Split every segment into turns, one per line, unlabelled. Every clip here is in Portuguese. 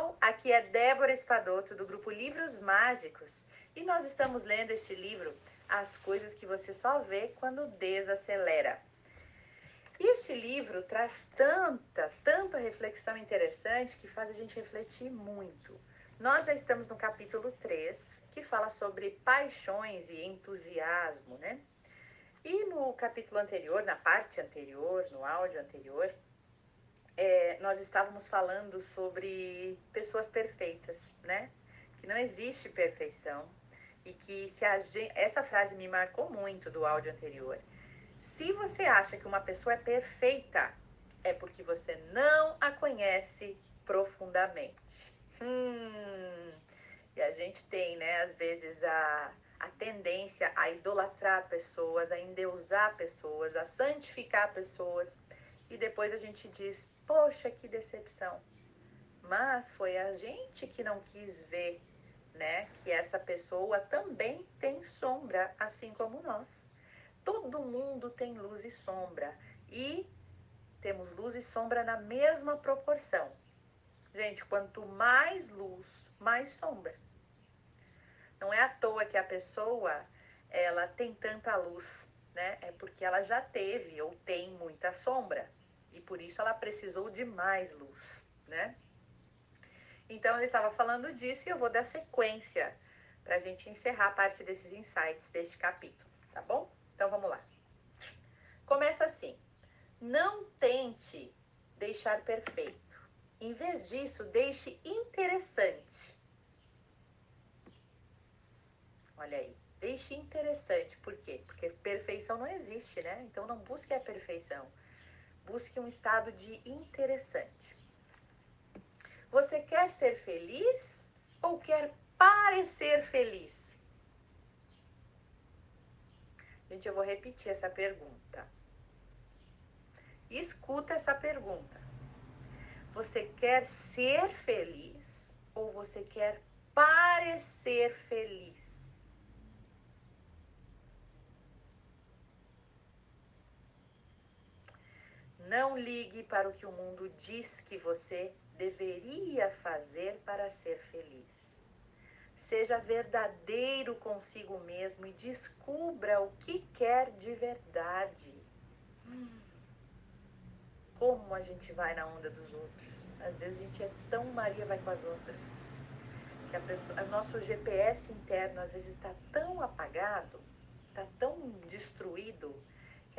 pessoal, aqui é Débora Espadoto do grupo Livros Mágicos e nós estamos lendo este livro As Coisas que Você Só Vê Quando Desacelera. Este livro traz tanta, tanta reflexão interessante que faz a gente refletir muito. Nós já estamos no capítulo 3, que fala sobre paixões e entusiasmo, né? E no capítulo anterior, na parte anterior, no áudio anterior, é, nós estávamos falando sobre pessoas perfeitas, né? Que não existe perfeição e que se a gente, essa frase me marcou muito do áudio anterior. Se você acha que uma pessoa é perfeita, é porque você não a conhece profundamente. Hum, e a gente tem, né, às vezes a, a tendência a idolatrar pessoas, a endeusar pessoas, a santificar pessoas. E depois a gente diz, Poxa, que decepção. Mas foi a gente que não quis ver, né, que essa pessoa também tem sombra, assim como nós. Todo mundo tem luz e sombra e temos luz e sombra na mesma proporção. Gente, quanto mais luz, mais sombra. Não é à toa que a pessoa ela tem tanta luz, né? É porque ela já teve ou tem muita sombra e por isso ela precisou de mais luz, né? Então ele estava falando disso e eu vou dar sequência para a gente encerrar a parte desses insights deste capítulo, tá bom? Então vamos lá. Começa assim: não tente deixar perfeito. Em vez disso, deixe interessante. Olha aí, deixe interessante. Por quê? Porque perfeição não existe, né? Então não busque a perfeição. Busque um estado de interessante. Você quer ser feliz ou quer parecer feliz? Gente, eu vou repetir essa pergunta. Escuta essa pergunta. Você quer ser feliz ou você quer parecer feliz? Não ligue para o que o mundo diz que você deveria fazer para ser feliz. Seja verdadeiro consigo mesmo e descubra o que quer de verdade. Como a gente vai na onda dos outros? Às vezes a gente é tão Maria vai com as outras. Que a pessoa, o nosso GPS interno às vezes está tão apagado, está tão destruído,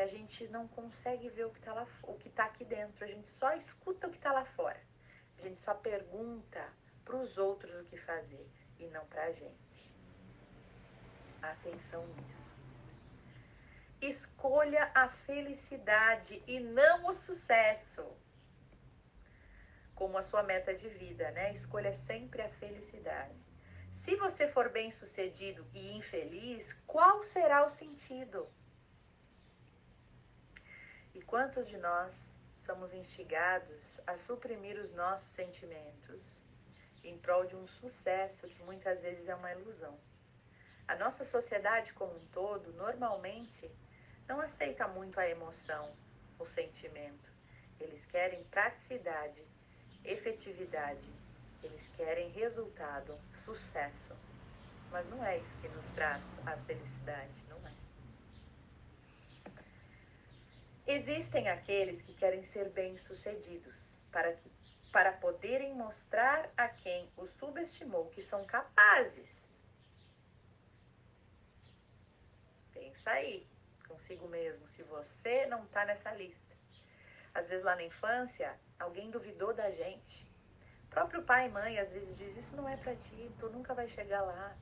a gente não consegue ver o que está lá, o que está aqui dentro. A gente só escuta o que está lá fora. A gente só pergunta para os outros o que fazer e não para a gente. Atenção nisso. Escolha a felicidade e não o sucesso como a sua meta de vida, né? Escolha sempre a felicidade. Se você for bem sucedido e infeliz, qual será o sentido? E quantos de nós somos instigados a suprimir os nossos sentimentos em prol de um sucesso que muitas vezes é uma ilusão? A nossa sociedade como um todo, normalmente, não aceita muito a emoção, o sentimento. Eles querem praticidade, efetividade, eles querem resultado, sucesso. Mas não é isso que nos traz a felicidade, não é? Existem aqueles que querem ser bem-sucedidos para que para poderem mostrar a quem os subestimou que são capazes. Pensa aí consigo mesmo se você não está nessa lista. Às vezes lá na infância, alguém duvidou da gente. O próprio pai e mãe às vezes diz isso não é para ti, tu nunca vai chegar lá.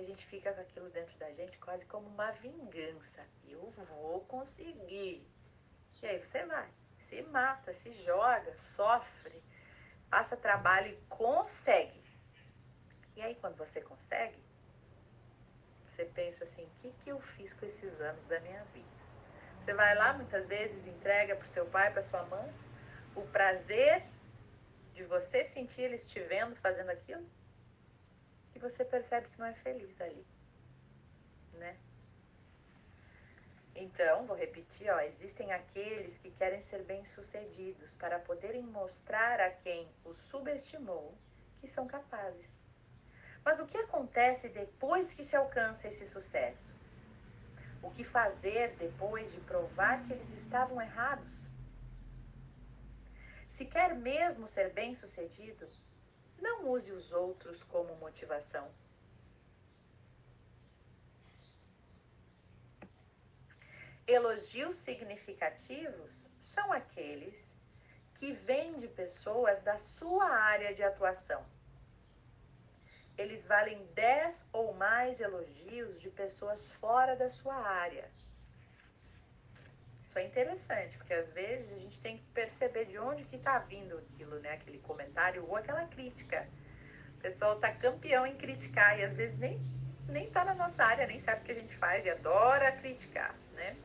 A gente fica com aquilo dentro da gente quase como uma vingança. Eu vou conseguir. E aí você vai, se mata, se joga, sofre, passa trabalho e consegue. E aí quando você consegue, você pensa assim, o que, que eu fiz com esses anos da minha vida? Você vai lá muitas vezes, entrega para seu pai, para sua mãe, o prazer de você sentir eles te vendo fazendo aquilo, e você percebe que não é feliz ali, né? Então, vou repetir, ó, existem aqueles que querem ser bem-sucedidos para poderem mostrar a quem os subestimou que são capazes. Mas o que acontece depois que se alcança esse sucesso? O que fazer depois de provar que eles estavam errados? Se quer mesmo ser bem-sucedido, não use os outros como motivação. Elogios significativos são aqueles que vêm de pessoas da sua área de atuação. Eles valem 10 ou mais elogios de pessoas fora da sua área. Isso é interessante, porque às vezes a gente tem que perceber de onde que está vindo aquilo, né? Aquele comentário ou aquela crítica. O pessoal está campeão em criticar e às vezes nem nem está na nossa área, nem sabe o que a gente faz e adora criticar, né?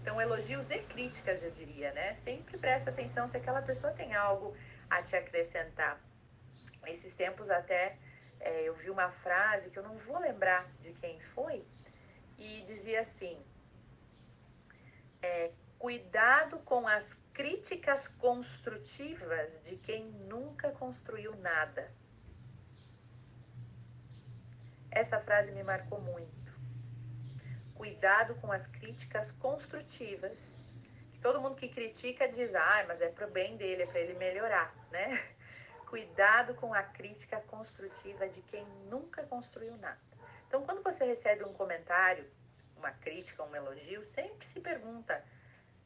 Então, elogios e críticas, eu diria, né? Sempre presta atenção se aquela pessoa tem algo a te acrescentar. Esses tempos até é, eu vi uma frase que eu não vou lembrar de quem foi e dizia assim: é, Cuidado com as críticas construtivas de quem nunca construiu nada. Essa frase me marcou muito. Cuidado com as críticas construtivas. Que todo mundo que critica diz, ah, mas é pro bem dele, é para ele melhorar, né? Cuidado com a crítica construtiva de quem nunca construiu nada. Então, quando você recebe um comentário, uma crítica, um elogio, sempre se pergunta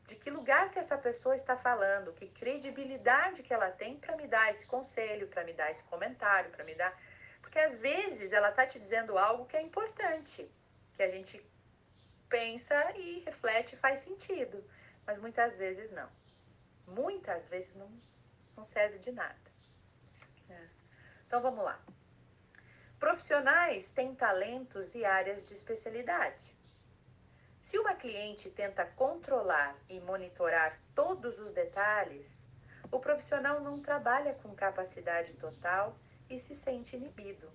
de que lugar que essa pessoa está falando, que credibilidade que ela tem para me dar esse conselho, para me dar esse comentário, para me dar. Porque às vezes ela está te dizendo algo que é importante, que a gente pensa e reflete e faz sentido, mas muitas vezes não. Muitas vezes não, não serve de nada. É. Então vamos lá. Profissionais têm talentos e áreas de especialidade. Se uma cliente tenta controlar e monitorar todos os detalhes, o profissional não trabalha com capacidade total e se sente inibido.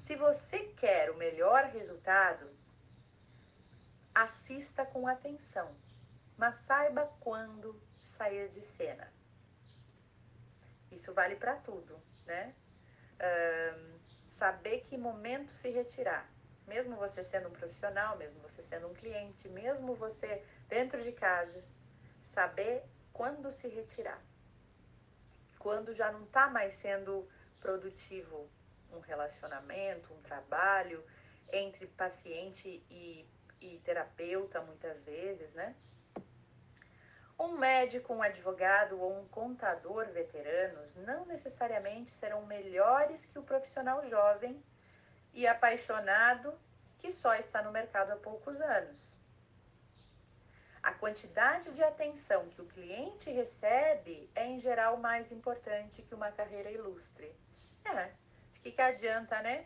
Se você quer o melhor resultado, assista com atenção, mas saiba quando sair de cena. Isso vale para tudo, né? Saber que momento se retirar mesmo você sendo um profissional, mesmo você sendo um cliente, mesmo você dentro de casa, saber quando se retirar. Quando já não está mais sendo produtivo um relacionamento, um trabalho entre paciente e, e terapeuta, muitas vezes, né? Um médico, um advogado ou um contador veteranos não necessariamente serão melhores que o profissional jovem e apaixonado que só está no mercado há poucos anos. A quantidade de atenção que o cliente recebe é, em geral, mais importante que uma carreira ilustre. É, de que, que adianta, né?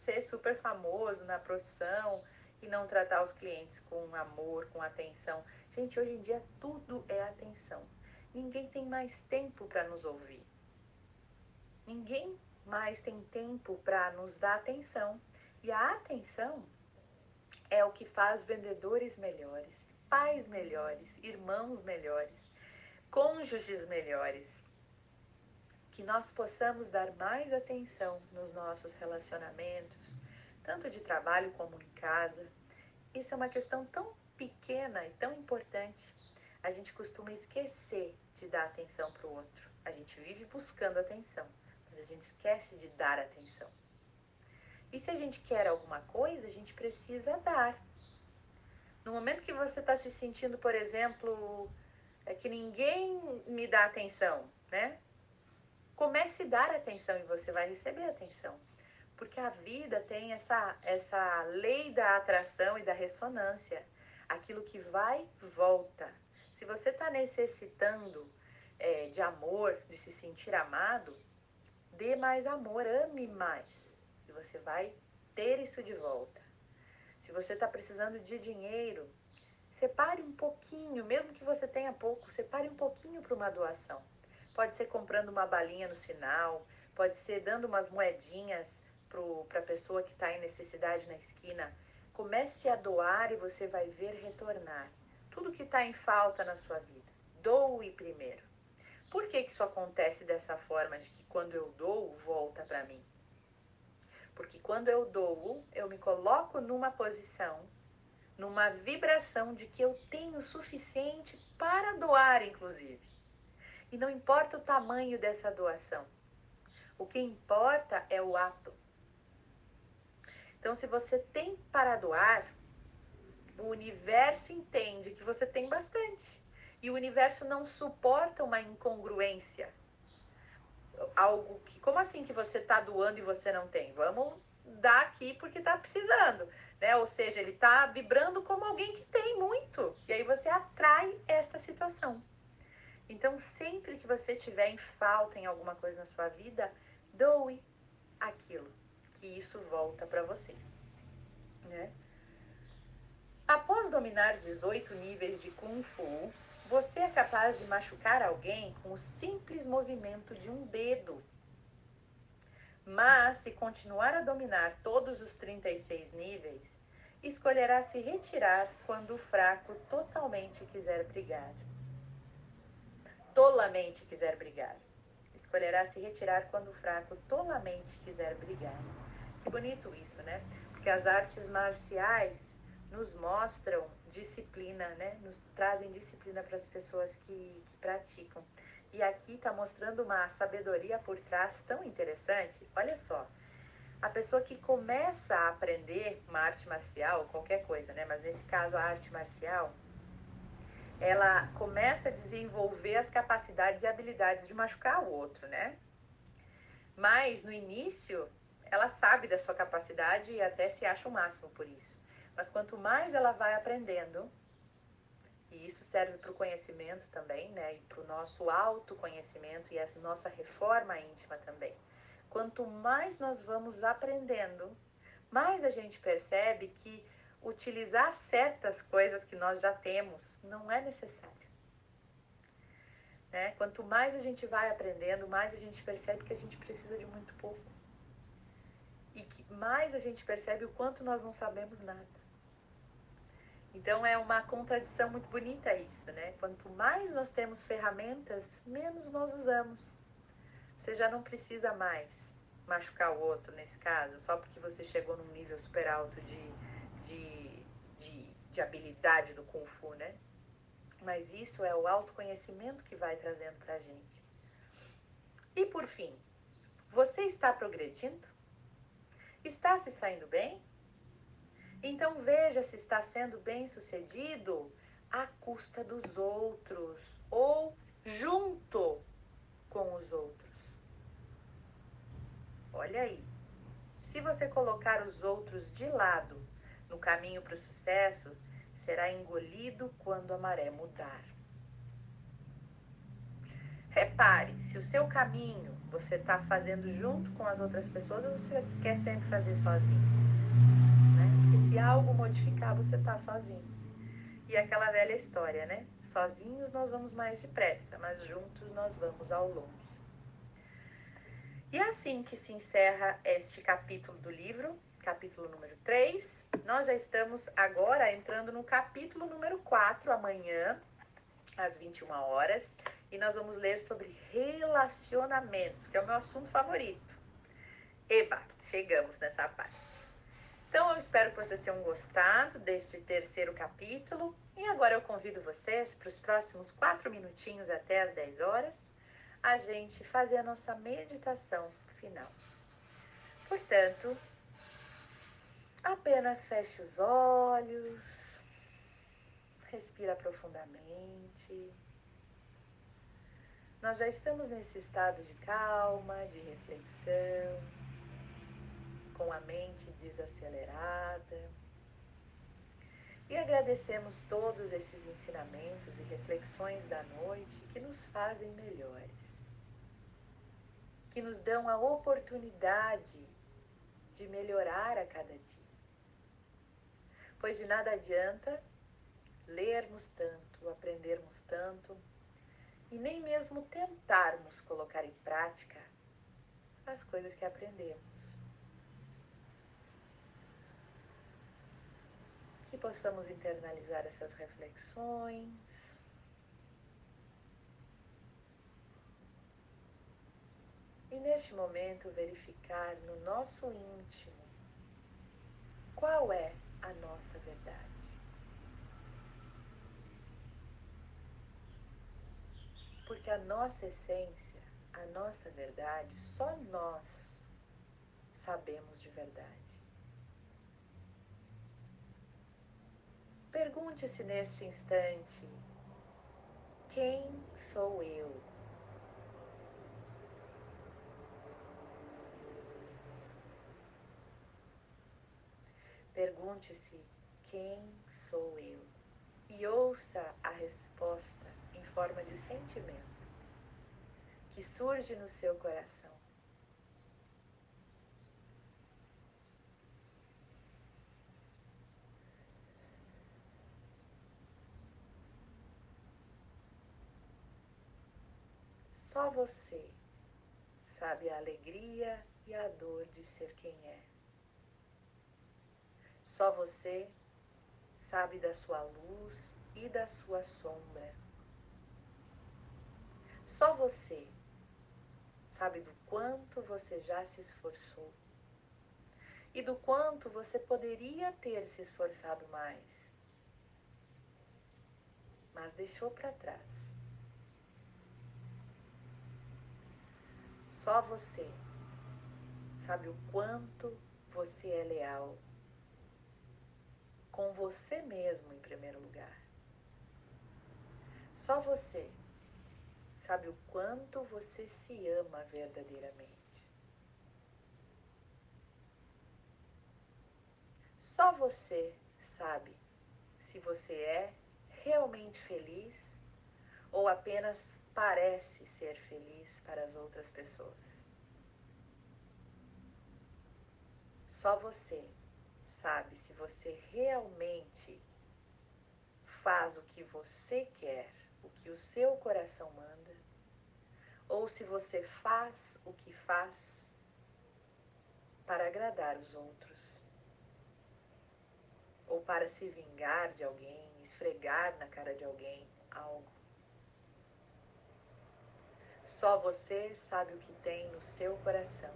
Ser super famoso na profissão e não tratar os clientes com amor, com atenção. Gente, hoje em dia tudo é atenção. Ninguém tem mais tempo para nos ouvir. Ninguém mais tem tempo para nos dar atenção. E a atenção é o que faz vendedores melhores, pais melhores, irmãos melhores, cônjuges melhores. Que nós possamos dar mais atenção nos nossos relacionamentos, tanto de trabalho como em casa. Isso é uma questão tão pequena e tão importante. A gente costuma esquecer de dar atenção para o outro. A gente vive buscando atenção a gente esquece de dar atenção. E se a gente quer alguma coisa, a gente precisa dar. No momento que você está se sentindo, por exemplo, é que ninguém me dá atenção, né? Comece a dar atenção e você vai receber atenção. Porque a vida tem essa, essa lei da atração e da ressonância. Aquilo que vai, volta. Se você está necessitando é, de amor, de se sentir amado, Dê mais amor, ame mais. E você vai ter isso de volta. Se você está precisando de dinheiro, separe um pouquinho, mesmo que você tenha pouco, separe um pouquinho para uma doação. Pode ser comprando uma balinha no sinal, pode ser dando umas moedinhas para a pessoa que está em necessidade na esquina. Comece a doar e você vai ver retornar tudo que está em falta na sua vida. Doe primeiro. Por que, que isso acontece dessa forma, de que quando eu dou, volta para mim? Porque quando eu dou, eu me coloco numa posição, numa vibração de que eu tenho suficiente para doar, inclusive. E não importa o tamanho dessa doação. O que importa é o ato. Então, se você tem para doar, o universo entende que você tem bastante. E o universo não suporta uma incongruência. Algo que, como assim que você está doando e você não tem? Vamos dar aqui porque está precisando. Né? Ou seja, ele está vibrando como alguém que tem muito. E aí você atrai esta situação. Então, sempre que você tiver em falta em alguma coisa na sua vida, doe aquilo, que isso volta para você. Né? Após dominar 18 níveis de Kung Fu, você é capaz de machucar alguém com o simples movimento de um dedo. Mas, se continuar a dominar todos os 36 níveis, escolherá se retirar quando o fraco totalmente quiser brigar. Tolamente quiser brigar. Escolherá se retirar quando o fraco tolamente quiser brigar. Que bonito isso, né? Porque as artes marciais nos mostram disciplina, né? Nos trazem disciplina para as pessoas que, que praticam. E aqui está mostrando uma sabedoria por trás tão interessante. Olha só, a pessoa que começa a aprender uma arte marcial, qualquer coisa, né? Mas nesse caso a arte marcial, ela começa a desenvolver as capacidades e habilidades de machucar o outro, né? Mas no início, ela sabe da sua capacidade e até se acha o máximo por isso. Mas quanto mais ela vai aprendendo, e isso serve para o conhecimento também, né? E para o nosso autoconhecimento e essa nossa reforma íntima também. Quanto mais nós vamos aprendendo, mais a gente percebe que utilizar certas coisas que nós já temos não é necessário. Né? Quanto mais a gente vai aprendendo, mais a gente percebe que a gente precisa de muito pouco. E que mais a gente percebe o quanto nós não sabemos nada. Então é uma contradição muito bonita isso, né? Quanto mais nós temos ferramentas, menos nós usamos. Você já não precisa mais machucar o outro nesse caso, só porque você chegou num nível super alto de, de, de, de habilidade do Kung Fu, né? Mas isso é o autoconhecimento que vai trazendo pra gente. E por fim, você está progredindo? Está se saindo bem? Então veja se está sendo bem sucedido à custa dos outros ou junto com os outros. Olha aí. Se você colocar os outros de lado no caminho para o sucesso, será engolido quando a maré mudar. Repare, se o seu caminho você está fazendo junto com as outras pessoas ou você quer sempre fazer sozinho algo modificar, você tá sozinho. E aquela velha história, né? Sozinhos nós vamos mais depressa, mas juntos nós vamos ao longe. E assim que se encerra este capítulo do livro, capítulo número 3. Nós já estamos agora entrando no capítulo número 4, amanhã, às 21 horas. E nós vamos ler sobre relacionamentos, que é o meu assunto favorito. Eba, chegamos nessa parte. Então, eu espero que vocês tenham gostado deste terceiro capítulo. E agora eu convido vocês para os próximos quatro minutinhos até as 10 horas, a gente fazer a nossa meditação final. Portanto, apenas feche os olhos, respira profundamente. Nós já estamos nesse estado de calma, de reflexão com a mente desacelerada. E agradecemos todos esses ensinamentos e reflexões da noite que nos fazem melhores, que nos dão a oportunidade de melhorar a cada dia. Pois de nada adianta lermos tanto, aprendermos tanto e nem mesmo tentarmos colocar em prática as coisas que aprendemos. Que possamos internalizar essas reflexões. E neste momento verificar no nosso íntimo qual é a nossa verdade. Porque a nossa essência, a nossa verdade, só nós sabemos de verdade. Pergunte-se neste instante: quem sou eu? Pergunte-se: quem sou eu? E ouça a resposta em forma de sentimento que surge no seu coração. Só você sabe a alegria e a dor de ser quem é. Só você sabe da sua luz e da sua sombra. Só você sabe do quanto você já se esforçou e do quanto você poderia ter se esforçado mais, mas deixou para trás. Só você sabe o quanto você é leal com você mesmo em primeiro lugar. Só você sabe o quanto você se ama verdadeiramente. Só você sabe se você é realmente feliz ou apenas parece ser feliz para as outras pessoas. Só você sabe se você realmente faz o que você quer, o que o seu coração manda, ou se você faz o que faz para agradar os outros, ou para se vingar de alguém, esfregar na cara de alguém algo. Só você sabe o que tem no seu coração.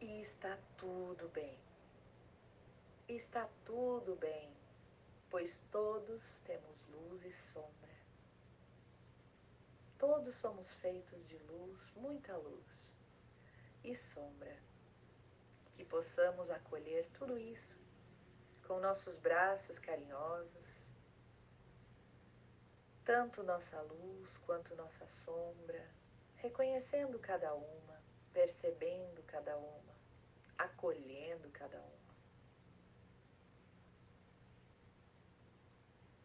E está tudo bem. Está tudo bem, pois todos temos luz e sombra. Todos somos feitos de luz, muita luz e sombra. Que possamos acolher tudo isso com nossos braços carinhosos, tanto nossa luz quanto nossa sombra, reconhecendo cada uma, percebendo cada uma acolhendo cada uma.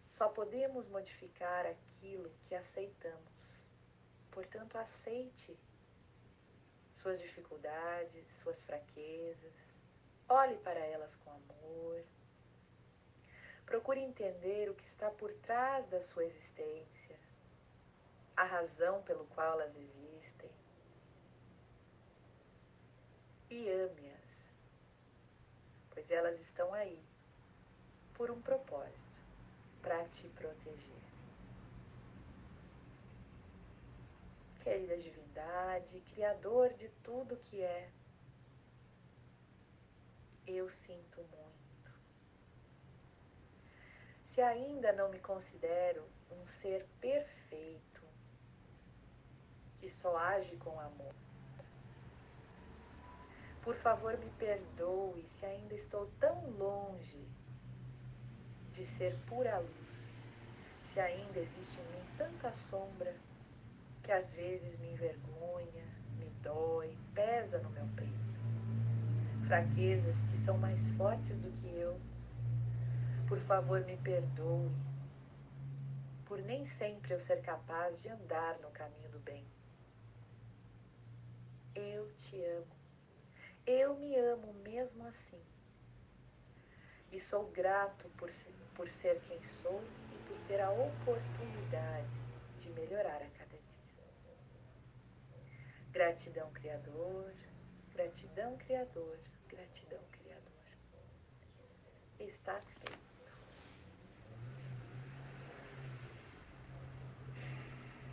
Só podemos modificar aquilo que aceitamos. Portanto, aceite suas dificuldades, suas fraquezas. Olhe para elas com amor. Procure entender o que está por trás da sua existência, a razão pelo qual elas existem. E ame-as pois elas estão aí por um propósito para te proteger. Querida divindade, Criador de tudo que é, eu sinto muito. Se ainda não me considero um ser perfeito, que só age com amor, por favor, me perdoe se ainda estou tão longe de ser pura luz, se ainda existe em mim tanta sombra que às vezes me envergonha, me dói, pesa no meu peito. Fraquezas que são mais fortes do que eu. Por favor, me perdoe por nem sempre eu ser capaz de andar no caminho do bem. Eu te amo eu me amo mesmo assim. E sou grato por ser, por ser quem sou e por ter a oportunidade de melhorar a cada dia. Gratidão, Criador. Gratidão, Criador. Gratidão, Criador. Está feito.